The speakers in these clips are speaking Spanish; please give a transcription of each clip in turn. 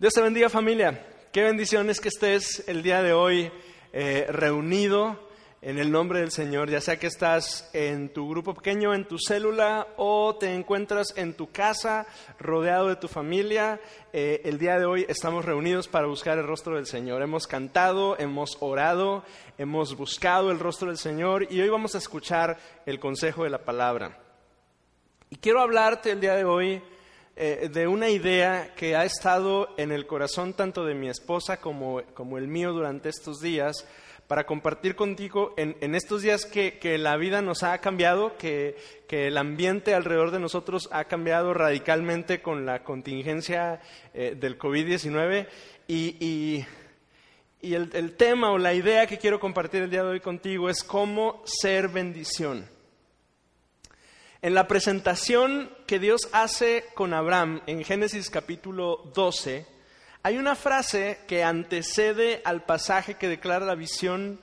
Dios te bendiga familia. Qué bendición es que estés el día de hoy eh, reunido en el nombre del Señor, ya sea que estás en tu grupo pequeño, en tu célula o te encuentras en tu casa rodeado de tu familia. Eh, el día de hoy estamos reunidos para buscar el rostro del Señor. Hemos cantado, hemos orado, hemos buscado el rostro del Señor y hoy vamos a escuchar el consejo de la palabra. Y quiero hablarte el día de hoy eh, de una idea que ha estado en el corazón tanto de mi esposa como, como el mío durante estos días, para compartir contigo en, estos días que, que, la vida nos ha cambiado, que, que, el ambiente alrededor de nosotros ha cambiado radicalmente con la contingencia eh, del COVID-19 y, y, y el, el tema o la idea que quiero compartir el día de hoy contigo es cómo ser bendición. En la presentación que Dios hace con Abraham en Génesis capítulo 12, hay una frase que antecede al pasaje que declara la visión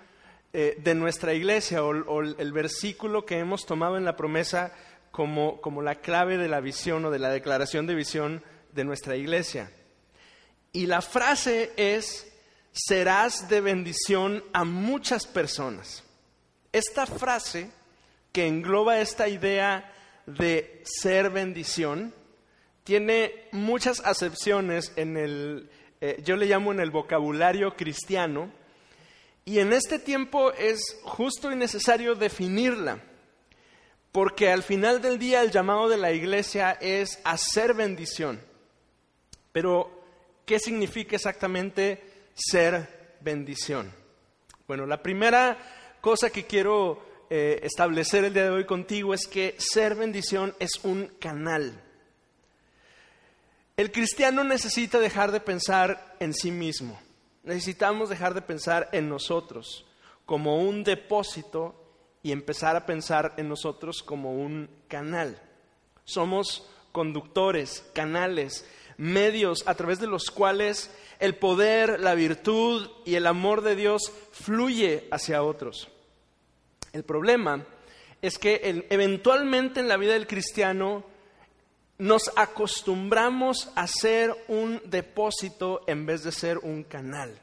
eh, de nuestra iglesia o, el versículo que hemos tomado en la promesa como, como la clave de la visión o de la declaración de visión de nuestra iglesia. Y la frase es, serás de bendición a muchas personas. Esta frase que engloba esta idea de ser bendición tiene muchas acepciones en el, eh, yo le llamo en el vocabulario cristiano, y en este tiempo es justo y necesario definirla, porque al final del día el llamado de la iglesia es hacer bendición. Pero, ¿qué significa exactamente ser bendición? Bueno, la primera cosa que quiero eh, establecer el día de hoy contigo es que ser bendición es un canal. El cristiano necesita dejar de pensar en sí mismo. Necesitamos dejar de pensar en nosotros como un depósito y empezar a pensar en nosotros como un canal. Somos conductores, canales, medios a través de los cuales el poder, la virtud y el amor de Dios fluye hacia otros. El problema es que eventualmente en la vida del cristiano nos acostumbramos a ser un depósito en vez de ser un canal.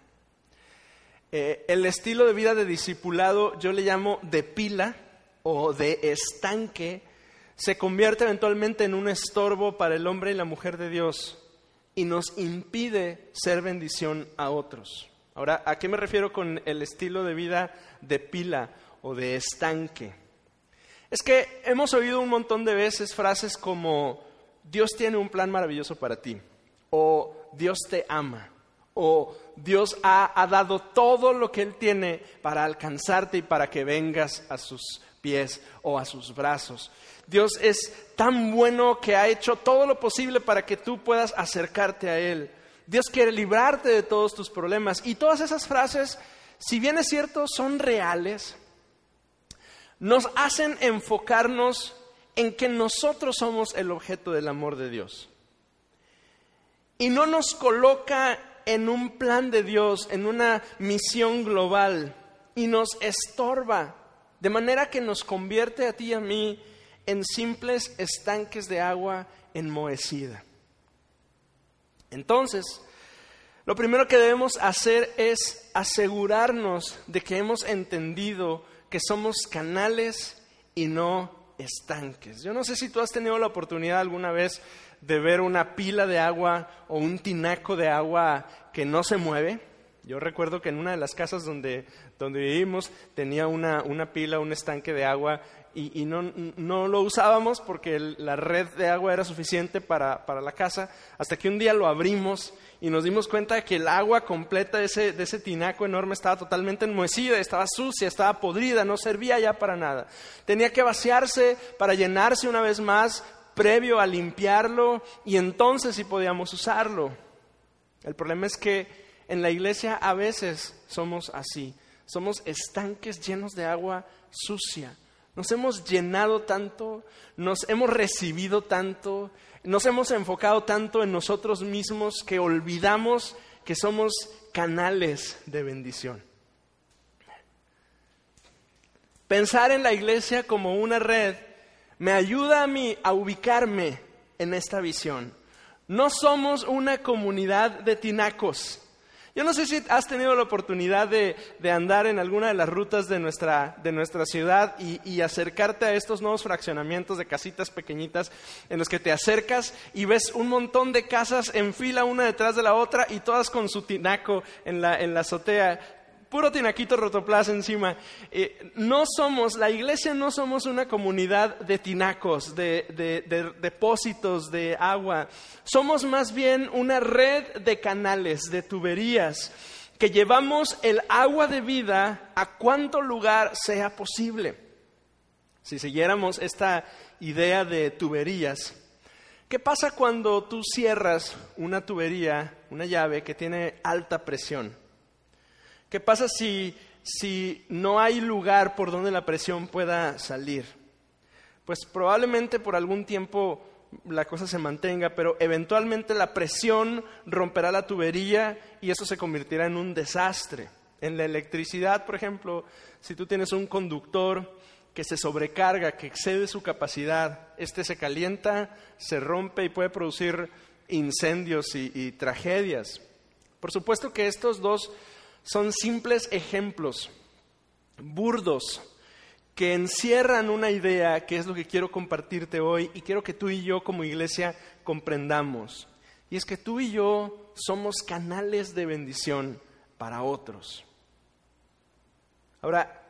Eh, el estilo de vida de discipulado yo le llamo de pila o de estanque, se convierte eventualmente en un estorbo para el hombre y la mujer de Dios y nos impide ser bendición a otros. Ahora, ¿a qué me refiero con el estilo de vida de pila o de estanque. Es que hemos oído un montón de veces frases como Dios tiene un plan maravilloso para ti, o Dios te ama, o Dios ha, dado todo lo que Él tiene para alcanzarte y para que vengas a sus pies o a sus brazos. Dios es tan bueno que ha hecho todo lo posible para que tú puedas acercarte a Él. Dios quiere librarte de todos tus problemas. Y todas esas frases, si bien es cierto, son reales, nos hacen enfocarnos en que nosotros somos el objeto del amor de Dios. Y no nos coloca en un plan de Dios, en una misión global, y nos estorba, de manera que nos convierte a ti y a mí en simples estanques de agua enmohecida. Entonces, lo primero que debemos hacer es asegurarnos de que hemos entendido que somos canales y no estanques. Yo no sé si tú has tenido la oportunidad alguna vez de ver una pila de agua o un tinaco de agua que no se mueve. Yo recuerdo que en una de las casas donde, donde vivimos tenía una, una pila, un estanque de agua y, no, lo usábamos porque la red de agua era suficiente para, para, la casa, hasta que un día lo abrimos y nos dimos cuenta de que el agua completa de ese, de ese tinaco enorme estaba totalmente enmohecida, estaba sucia, estaba podrida, no servía ya para nada. Tenía que vaciarse para llenarse una vez más previo a limpiarlo y entonces sí podíamos usarlo. El problema es que en la iglesia a veces somos así, somos estanques llenos de agua sucia nos hemos llenado tanto, nos hemos recibido tanto, nos hemos enfocado tanto en nosotros mismos que olvidamos que somos canales de bendición. Pensar en la iglesia como una red me ayuda a mí a ubicarme en esta visión. No somos una comunidad de tinacos. Yo no sé si has tenido la oportunidad de, andar en alguna de las rutas de nuestra, de nuestra ciudad y, y, acercarte a estos nuevos fraccionamientos de casitas pequeñitas en los que te acercas y ves un montón de casas en fila una detrás de la otra y todas con su tinaco en la, en la azotea puro tinaquito rotoplas encima. Eh, no somos, la iglesia no somos una comunidad de tinacos, de, depósitos de agua. Somos más bien una red de canales, de tuberías, que llevamos el agua de vida a cuanto lugar sea posible. Si siguiéramos esta idea de tuberías, ¿qué pasa cuando tú cierras una tubería, una llave que tiene alta presión? ¿Qué pasa si, si no hay lugar por donde la presión pueda salir? Pues probablemente por algún tiempo la cosa se mantenga, pero eventualmente la presión romperá la tubería y eso se convertirá en un desastre. En la electricidad, por ejemplo, si tú tienes un conductor que se sobrecarga, que excede su capacidad, este se calienta, se rompe y puede producir incendios y, y tragedias. Por supuesto que estos dos son simples ejemplos burdos que encierran una idea que es lo que quiero compartirte hoy y quiero que tú y yo como iglesia comprendamos. Y es que tú y yo somos canales de bendición para otros. Ahora,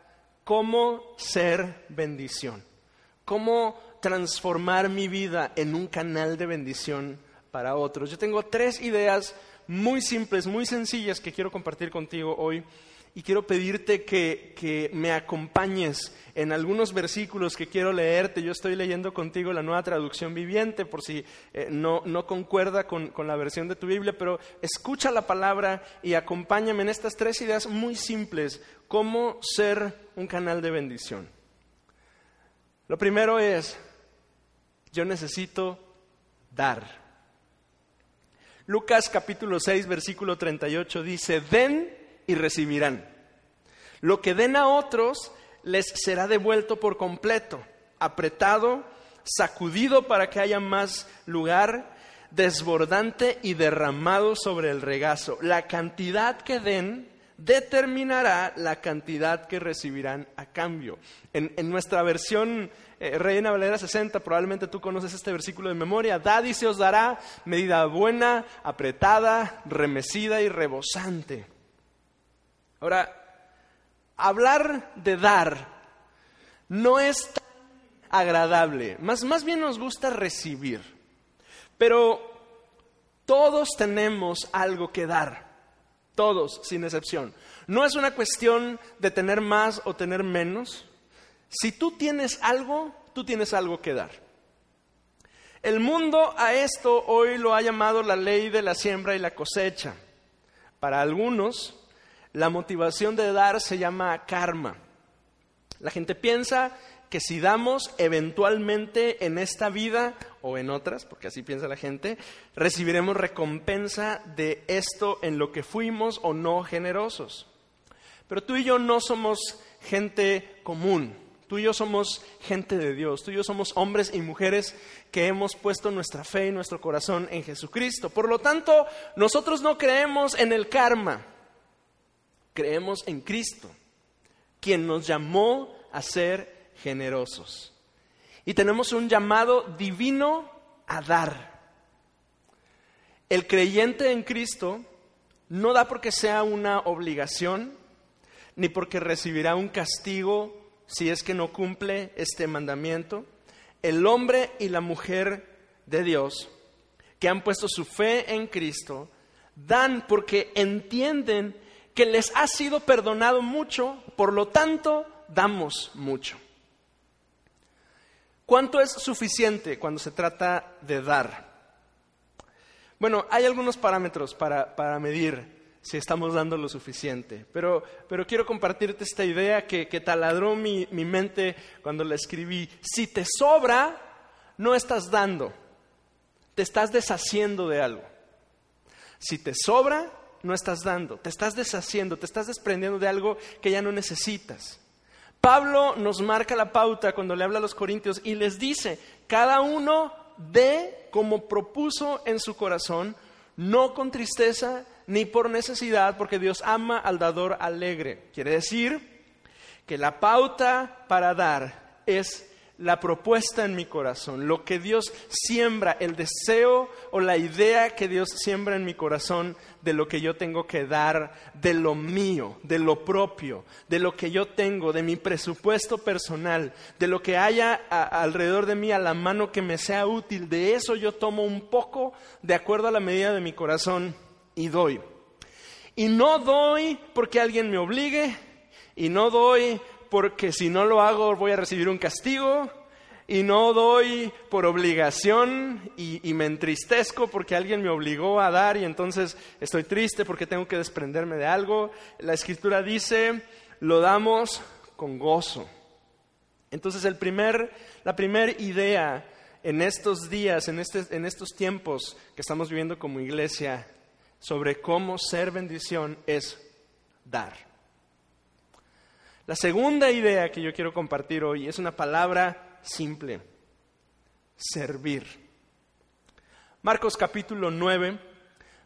¿cómo ser bendición? ¿Cómo transformar mi vida en un canal de bendición para otros? Yo tengo tres ideas muy simples, muy sencillas que quiero compartir contigo hoy y quiero pedirte que, me acompañes en algunos versículos que quiero leerte. Yo estoy leyendo contigo la nueva traducción viviente por si eh, no, concuerda con, con, la versión de tu Biblia, pero escucha la palabra y acompáñame en estas tres ideas muy simples, cómo ser un canal de bendición. Lo primero es, yo necesito dar. Lucas capítulo 6, versículo 38 dice, den y recibirán. Lo que den a otros les será devuelto por completo, apretado, sacudido para que haya más lugar, desbordante y derramado sobre el regazo. La cantidad que den determinará la cantidad que recibirán a cambio. En, nuestra versión eh, Reina Valera 60, probablemente tú conoces este versículo de memoria, dad y se os dará medida buena, apretada, remecida y rebosante. Ahora, hablar de dar no es tan agradable, más, más bien nos gusta recibir, pero todos tenemos algo que dar. Todos, sin excepción. No es una cuestión de tener más o tener menos. Si tú tienes algo, tú tienes algo que dar. El mundo a esto hoy lo ha llamado la ley de la siembra y la cosecha. Para algunos, la motivación de dar se llama karma. La gente piensa que si damos eventualmente en esta vida o en otras, porque así piensa la gente, recibiremos recompensa de esto en lo que fuimos o no generosos. Pero tú y yo no somos gente común, tú y yo somos gente de Dios, tú y yo somos hombres y mujeres que hemos puesto nuestra fe y nuestro corazón en Jesucristo. Por lo tanto, nosotros no creemos en el karma, creemos en Cristo, quien nos llamó a ser generosos. Y tenemos un llamado divino a dar. El creyente en Cristo no da porque sea una obligación, ni porque recibirá un castigo si es que no cumple este mandamiento. El hombre y la mujer de Dios que han puesto su fe en Cristo dan porque entienden que les ha sido perdonado mucho, por lo tanto damos mucho. ¿Cuánto es suficiente cuando se trata de dar? Bueno, hay algunos parámetros para, medir si estamos dando lo suficiente, pero, quiero compartirte esta idea que, taladró mi, mi mente cuando la escribí. Si te sobra, no estás dando, te estás deshaciendo de algo. Si te sobra, no estás dando, te estás deshaciendo, te estás desprendiendo de algo que ya no necesitas. Pablo nos marca la pauta cuando le habla a los corintios y les dice, cada uno dé como propuso en su corazón, no con tristeza ni por necesidad, porque Dios ama al dador alegre. Quiere decir que la pauta para dar es la propuesta en mi corazón, lo que Dios siembra, el deseo o la idea que Dios siembra en mi corazón de lo que yo tengo que dar, de lo mío, de lo propio, de lo que yo tengo, de mi presupuesto personal, de lo que haya alrededor de mí a la mano que me sea útil, de eso yo tomo un poco de acuerdo a la medida de mi corazón y doy. Y no doy porque alguien me obligue, y no doy porque si no lo hago voy a recibir un castigo y no doy por obligación y, me entristezco porque alguien me obligó a dar y entonces estoy triste porque tengo que desprenderme de algo. La escritura dice, lo damos con gozo. Entonces el primer, la primera idea en estos días, en, este, en estos tiempos que estamos viviendo como iglesia, sobre cómo ser bendición es dar. La segunda idea que yo quiero compartir hoy es una palabra simple, servir. Marcos capítulo 9,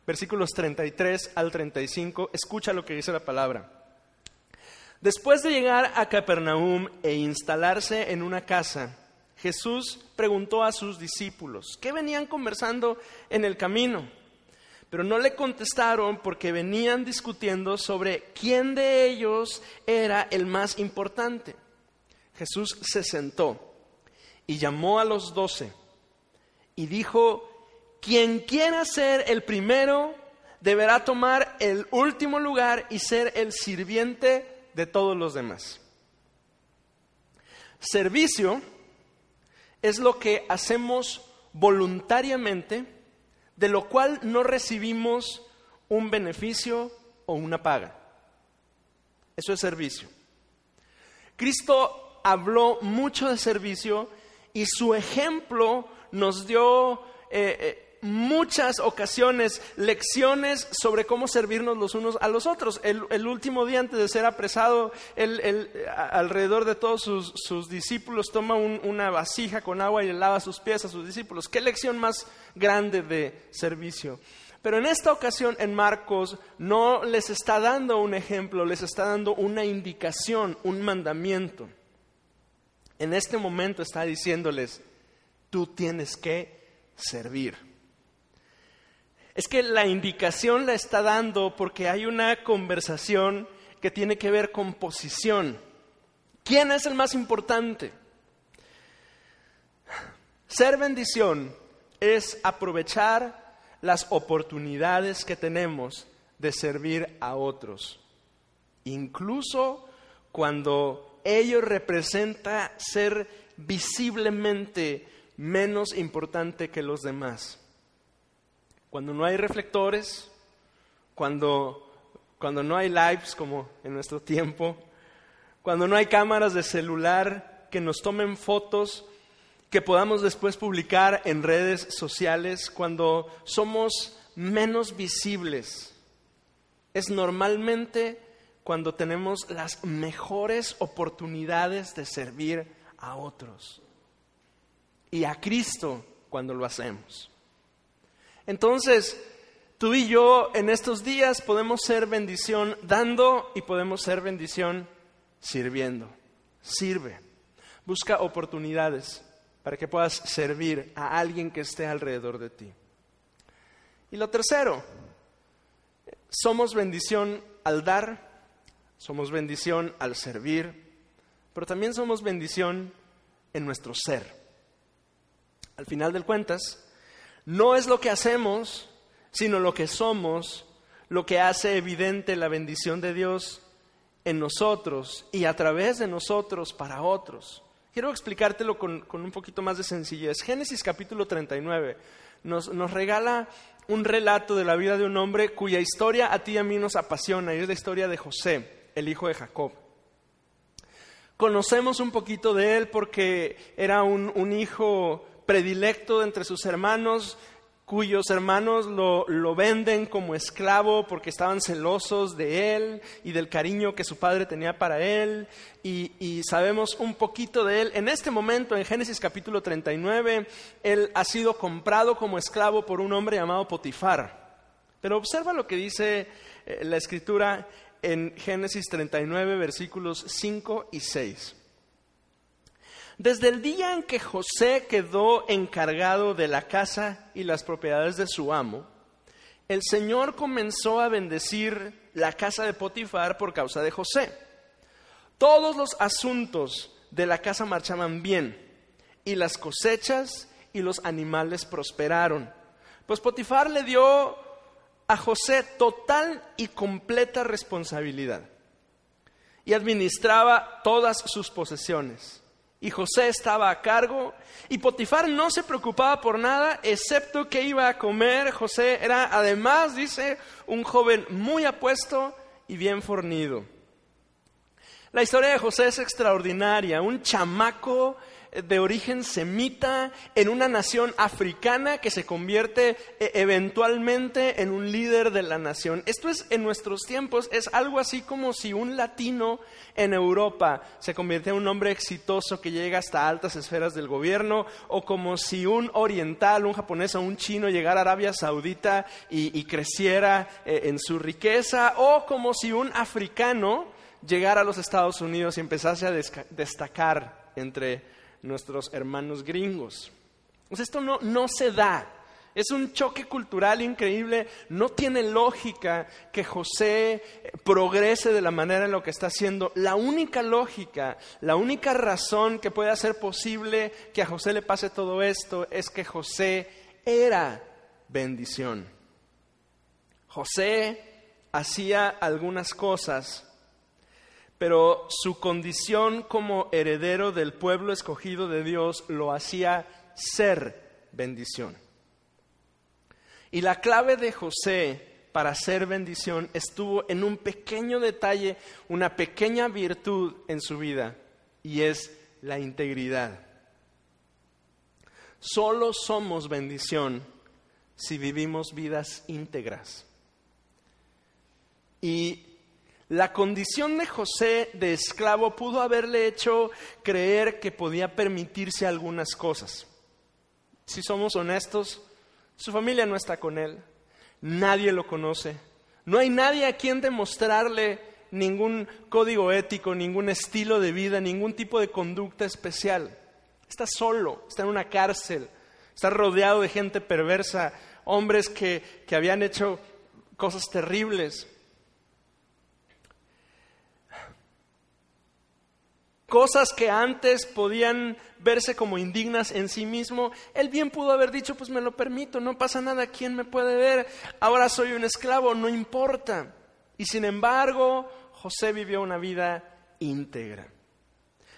versículos 33 al 35, escucha lo que dice la palabra. Después de llegar a Capernaum e instalarse en una casa, Jesús preguntó a sus discípulos, ¿qué venían conversando en el camino? Pero no le contestaron porque venían discutiendo sobre quién de ellos era el más importante. Jesús se sentó y llamó a los doce y dijo, quien quiera ser el primero deberá tomar el último lugar y ser el sirviente de todos los demás. Servicio es lo que hacemos voluntariamente de lo cual no recibimos un beneficio o una paga. Eso es servicio. Cristo habló mucho de servicio y su ejemplo nos dio eh, eh, muchas ocasiones lecciones sobre cómo servirnos los unos a los otros. El, último día antes de ser apresado, alrededor de todos sus, discípulos toma una vasija con agua y le lava sus pies a sus discípulos. ¿Qué lección más grande de servicio? Pero en esta ocasión en Marcos no les está dando un ejemplo, les está dando una indicación, un mandamiento. En este momento está diciéndoles, tú tienes que servir. Es que la indicación la está dando porque hay una conversación que tiene que ver con posición. ¿Quién es el más importante? Ser bendición es aprovechar las oportunidades que tenemos de servir a otros, incluso cuando ello representa ser visiblemente menos importante que los demás cuando no hay reflectores, cuando, cuando no hay lives como en nuestro tiempo, cuando no hay cámaras de celular que nos tomen fotos que podamos después publicar en redes sociales, cuando somos menos visibles. Es normalmente cuando tenemos las mejores oportunidades de servir a otros. Y a Cristo cuando lo hacemos. Entonces, tú y yo en estos días podemos ser bendición dando y podemos ser bendición sirviendo. Sirve. Busca oportunidades para que puedas servir a alguien que esté alrededor de ti. Y lo tercero, somos bendición al dar, somos bendición al servir, pero también somos bendición en nuestro ser. Al final del cuentas, no es lo que hacemos, sino lo que somos, lo que hace evidente la bendición de Dios en nosotros y a través de nosotros para otros. Quiero explicártelo con, un poquito más de sencillez. Génesis capítulo 39 nos, nos regala un relato de la vida de un hombre cuya historia a ti y a mí nos apasiona, y es la historia de José, el hijo de Jacob. Conocemos un poquito de él porque era un, un hijo predilecto entre sus hermanos, cuyos hermanos lo, venden como esclavo porque estaban celosos de él y del cariño que su padre tenía para él. Y, y, sabemos un poquito de él. En este momento, en Génesis capítulo 39, él ha sido comprado como esclavo por un hombre llamado Potifar. Pero observa lo que dice eh, la escritura en Génesis 39, versículos 5 y 6. Desde el día en que José quedó encargado de la casa y las propiedades de su amo, el Señor comenzó a bendecir la casa de Potifar por causa de José. Todos los asuntos de la casa marchaban bien y las cosechas y los animales prosperaron. Pues Potifar le dio a José total y completa responsabilidad y administraba todas sus posesiones. Y José estaba a cargo y Potifar no se preocupaba por nada excepto que iba a comer. José era además, dice, un joven muy apuesto y bien fornido. La historia de José es extraordinaria, un chamaco de origen semita en una nación africana que se convierte eh, eventualmente en un líder de la nación. Esto es en nuestros tiempos, es algo así como si un latino en Europa se convierte en un hombre exitoso que llega hasta altas esferas del gobierno, o como si un oriental, un japonés o un chino llegara a Arabia Saudita y, creciera eh, en su riqueza, o como si un africano llegara a los Estados Unidos y empezase a destacar entre nuestros hermanos gringos. Pues esto no, no se da. Es un choque cultural increíble. No tiene lógica que José progrese de la manera en lo que está haciendo. La única lógica, la única razón que puede hacer posible que a José le pase todo esto es que José era bendición. José hacía algunas cosas pero su condición como heredero del pueblo escogido de Dios lo hacía ser bendición. Y la clave de José para ser bendición estuvo en un pequeño detalle, una pequeña virtud en su vida, y es la integridad. Solo somos bendición si vivimos vidas íntegras. Y la condición de José de esclavo pudo haberle hecho creer que podía permitirse algunas cosas. Si somos honestos, su familia no está con él, nadie lo conoce, no hay nadie a quien demostrarle ningún código ético, ningún estilo de vida, ningún tipo de conducta especial. Está solo, está en una cárcel, está rodeado de gente perversa, hombres que, que habían hecho cosas terribles. Cosas que antes podían verse como indignas en sí mismo, él bien pudo haber dicho, pues me lo permito, no pasa nada, ¿quién me puede ver? Ahora soy un esclavo, no importa. Y sin embargo, José vivió una vida íntegra.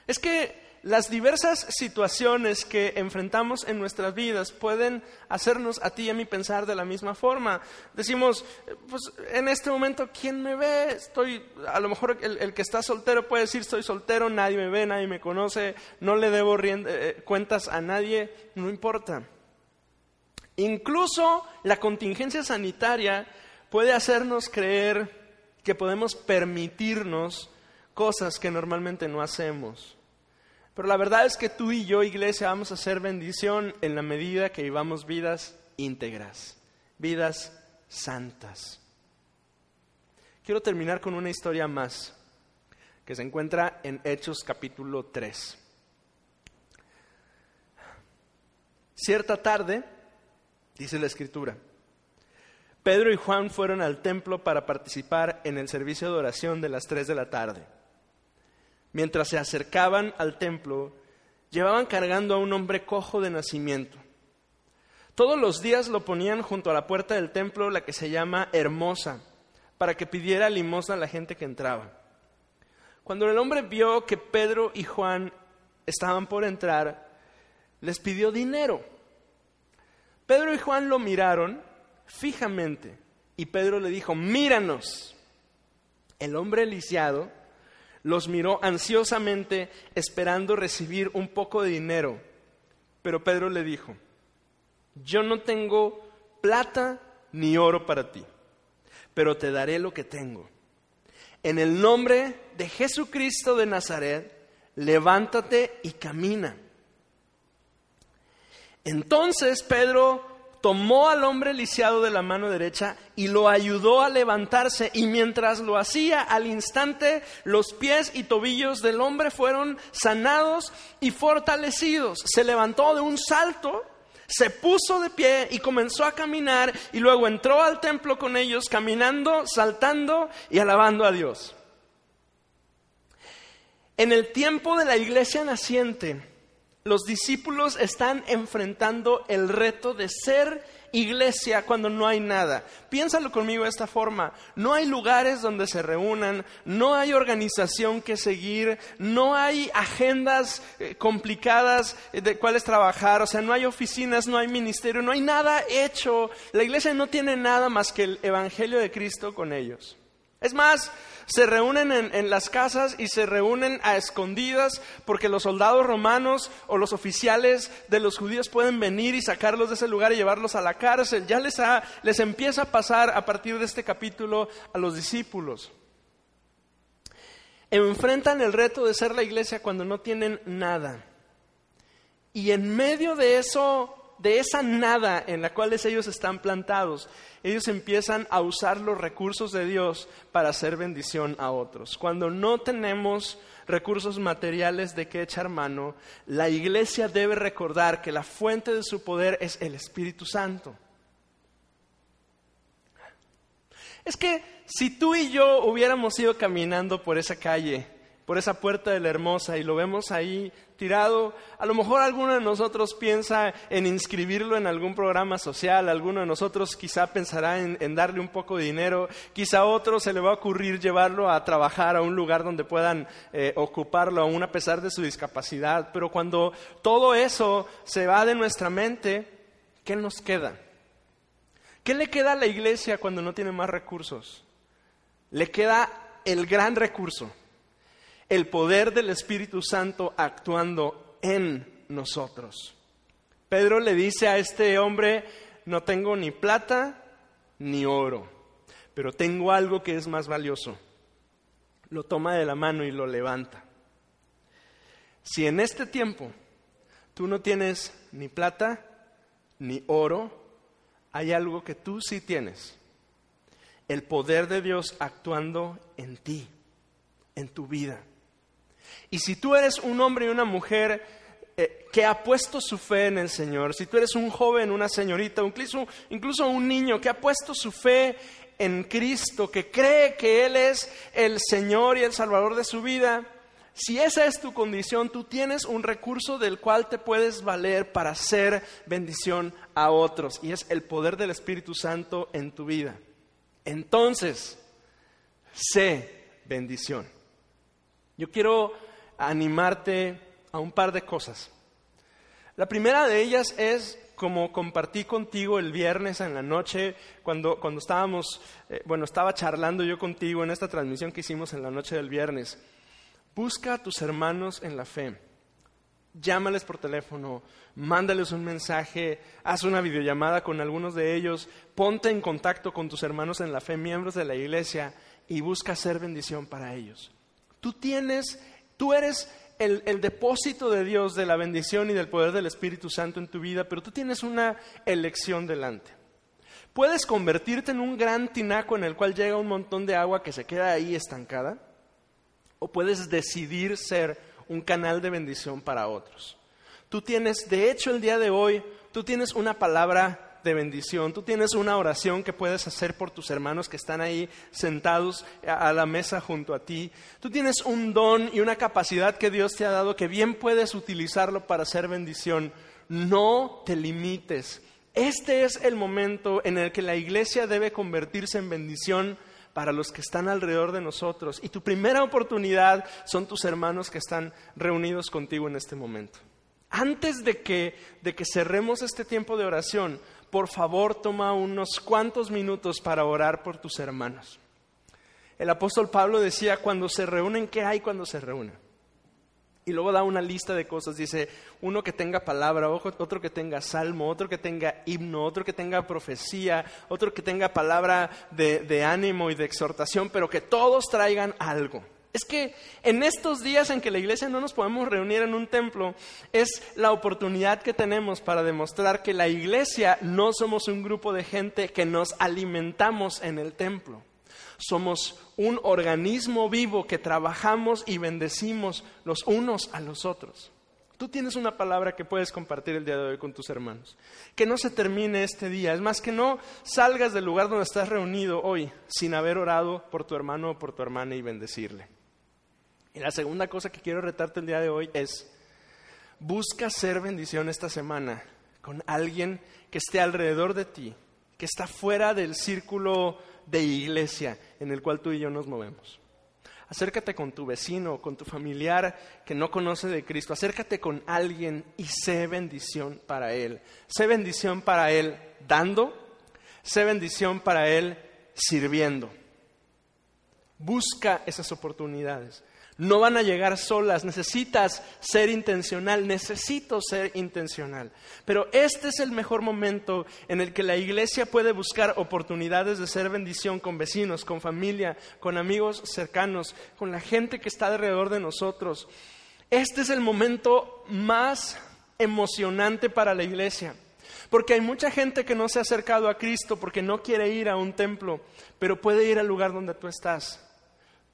Es que las diversas situaciones que enfrentamos en nuestras vidas pueden hacernos a ti y a mí pensar de la misma forma. Decimos, pues en este momento, ¿quién me ve? Estoy, a lo mejor el, que está soltero puede decir, estoy soltero, nadie me ve, nadie me conoce, no le debo eh, cuentas a nadie, no importa. Incluso la contingencia sanitaria puede hacernos creer que podemos permitirnos cosas que normalmente no hacemos. Pero la verdad es que tú y yo, iglesia, vamos a hacer bendición en la medida que vivamos vidas íntegras, vidas santas. Quiero terminar con una historia más que se encuentra en Hechos capítulo 3. Cierta tarde, dice la escritura, Pedro y Juan fueron al templo para participar en el servicio de oración de las 3 de la tarde. Mientras se acercaban al templo, llevaban cargando a un hombre cojo de nacimiento. Todos los días lo ponían junto a la puerta del templo, la que se llama Hermosa, para que pidiera limosna a la gente que entraba. Cuando el hombre vio que Pedro y Juan estaban por entrar, les pidió dinero. Pedro y Juan lo miraron fijamente y Pedro le dijo, míranos. El hombre lisiado los miró ansiosamente esperando recibir un poco de dinero. Pero Pedro le dijo, yo no tengo plata ni oro para ti, pero te daré lo que tengo. En el nombre de Jesucristo de Nazaret, levántate y camina. Entonces Pedro tomó al hombre lisiado de la mano derecha y lo ayudó a levantarse y mientras lo hacía al instante los pies y tobillos del hombre fueron sanados y fortalecidos. Se levantó de un salto, se puso de pie y comenzó a caminar y luego entró al templo con ellos caminando, saltando y alabando a Dios. En el tiempo de la iglesia naciente, los discípulos están enfrentando el reto de ser iglesia cuando no hay nada. Piénsalo conmigo de esta forma. No hay lugares donde se reúnan, no hay organización que seguir, no hay agendas eh, complicadas eh, de cuáles trabajar, o sea, no hay oficinas, no hay ministerio, no hay nada hecho. La iglesia no tiene nada más que el Evangelio de Cristo con ellos. Es más, se reúnen en, las casas y se reúnen a escondidas porque los soldados romanos o los oficiales de los judíos pueden venir y sacarlos de ese lugar y llevarlos a la cárcel. Ya les, les empieza a pasar a partir de este capítulo a los discípulos. Enfrentan el reto de ser la iglesia cuando no tienen nada. Y en medio de eso de esa nada en la cual ellos están plantados, ellos empiezan a usar los recursos de Dios para hacer bendición a otros. Cuando no tenemos recursos materiales de que echar mano, la iglesia debe recordar que la fuente de su poder es el Espíritu Santo. Es que si tú y yo hubiéramos ido caminando por esa calle, por esa puerta de la hermosa y lo vemos ahí tirado. A lo mejor alguno de nosotros piensa en inscribirlo en algún programa social, alguno de nosotros quizá pensará en, darle un poco de dinero, quizá otro se le va a ocurrir llevarlo a trabajar a un lugar donde puedan eh, ocuparlo aún a pesar de su discapacidad. Pero cuando todo eso se va de nuestra mente, ¿qué nos queda? ¿Qué le queda a la iglesia cuando no tiene más recursos? Le queda el gran recurso, el poder del Espíritu Santo actuando en nosotros. Pedro le dice a este hombre, no tengo ni plata ni oro, pero tengo algo que es más valioso. Lo toma de la mano y lo levanta. Si en este tiempo tú no tienes ni plata ni oro, hay algo que tú sí tienes. El poder de Dios actuando en ti, en tu vida. Y si tú eres un hombre y una mujer eh, que ha puesto su fe en el Señor, si tú eres un joven, una señorita, incluso, incluso un niño que ha puesto su fe en Cristo, que cree que Él es el Señor y el Salvador de su vida, si esa es tu condición, tú tienes un recurso del cual te puedes valer para hacer bendición a otros, y es el poder del Espíritu Santo en tu vida. Entonces, sé bendición. Yo quiero animarte a un par de cosas. La primera de ellas es como compartí contigo el viernes en la noche, cuando, cuando estábamos, eh, bueno, estaba charlando yo contigo en esta transmisión que hicimos en la noche del viernes. Busca a tus hermanos en la fe. Llámales por teléfono, mándales un mensaje, haz una videollamada con algunos de ellos, ponte en contacto con tus hermanos en la fe, miembros de la iglesia, y busca hacer bendición para ellos. Tú tienes, tú eres el, depósito de Dios, de la bendición y del poder del Espíritu Santo en tu vida, pero tú tienes una elección delante. Puedes convertirte en un gran tinaco en el cual llega un montón de agua que se queda ahí estancada, o puedes decidir ser un canal de bendición para otros. Tú tienes, de hecho, el día de hoy, tú tienes una palabra de bendición. Tú tienes una oración que puedes hacer por tus hermanos que están ahí sentados a la mesa junto a ti. Tú tienes un don y una capacidad que Dios te ha dado que bien puedes utilizarlo para hacer bendición. No te limites. Este es el momento en el que la iglesia debe convertirse en bendición para los que están alrededor de nosotros. Y tu primera oportunidad son tus hermanos que están reunidos contigo en este momento. Antes de que, de que cerremos este tiempo de oración, por favor toma unos cuantos minutos para orar por tus hermanos. El apóstol Pablo decía, cuando se reúnen, ¿qué hay cuando se reúnen? Y luego da una lista de cosas. Dice, uno que tenga palabra, otro que tenga salmo, otro que tenga himno, otro que tenga profecía, otro que tenga palabra de, de ánimo y de exhortación, pero que todos traigan algo. Es que en estos días en que la iglesia no nos podemos reunir en un templo, es la oportunidad que tenemos para demostrar que la iglesia no somos un grupo de gente que nos alimentamos en el templo. Somos un organismo vivo que trabajamos y bendecimos los unos a los otros. Tú tienes una palabra que puedes compartir el día de hoy con tus hermanos. Que no se termine este día. Es más, que no salgas del lugar donde estás reunido hoy sin haber orado por tu hermano o por tu hermana y bendecirle. Y la segunda cosa que quiero retarte el día de hoy es, busca ser bendición esta semana con alguien que esté alrededor de ti, que está fuera del círculo de iglesia en el cual tú y yo nos movemos. Acércate con tu vecino, con tu familiar que no conoce de Cristo. Acércate con alguien y sé bendición para él. Sé bendición para él dando, sé bendición para él sirviendo. Busca esas oportunidades no van a llegar solas, necesitas ser intencional, necesito ser intencional. Pero este es el mejor momento en el que la iglesia puede buscar oportunidades de ser bendición con vecinos, con familia, con amigos cercanos, con la gente que está alrededor de nosotros. Este es el momento más emocionante para la iglesia. Porque hay mucha gente que no se ha acercado a Cristo porque no quiere ir a un templo, pero puede ir al lugar donde tú estás.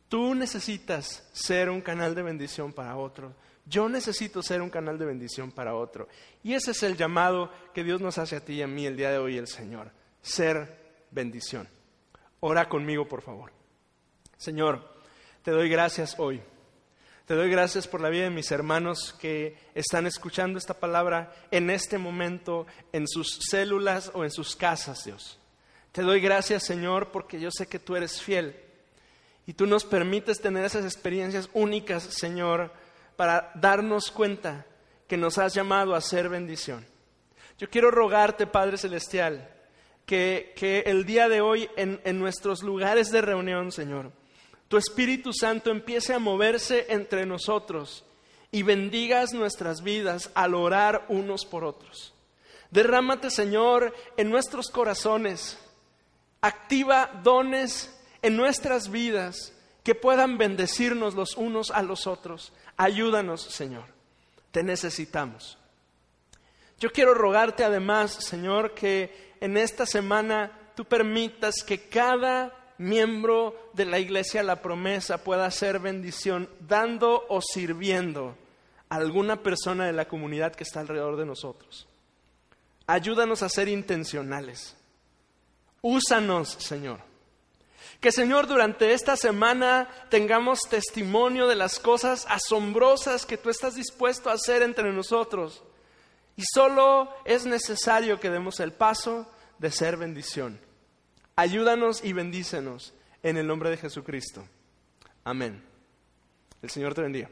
Tú necesitas ser un canal de bendición para otro. Yo necesito ser un canal de bendición para otro. Y ese es el llamado que Dios nos hace a ti y a mí el día de hoy, el Señor. Ser bendición. Ora conmigo, por favor. Señor, te doy gracias hoy. Te doy gracias por la vida de mis hermanos que están escuchando esta palabra en este momento, en sus células o en sus casas, Dios. Te doy gracias, Señor, porque yo sé que tú eres fiel y tú nos permites tener esas experiencias únicas, Señor, para darnos cuenta que nos has llamado a ser bendición. Yo quiero rogarte, Padre Celestial, que, el día de hoy en, en nuestros lugares de reunión, Señor, tu Espíritu Santo empiece a moverse entre nosotros y bendigas nuestras vidas al orar unos por otros. Derrámate, Señor, en nuestros corazones. Activa dones en nuestras vidas que puedan bendecirnos los unos a los otros. Ayúdanos, Señor. Te necesitamos. Yo quiero rogarte además, Señor, que en esta semana tú permitas que cada miembro de la iglesia La Promesa pueda hacer bendición dando o sirviendo a alguna persona de la comunidad que está alrededor de nosotros. Ayúdanos a ser intencionales. Úsanos, Señor. Que Señor, durante esta semana tengamos testimonio de las cosas asombrosas que tú estás dispuesto a hacer entre nosotros. Y solo es necesario que demos el paso de ser bendición. Ayúdanos y bendícenos en el nombre de Jesucristo. Amén. El Señor te bendiga.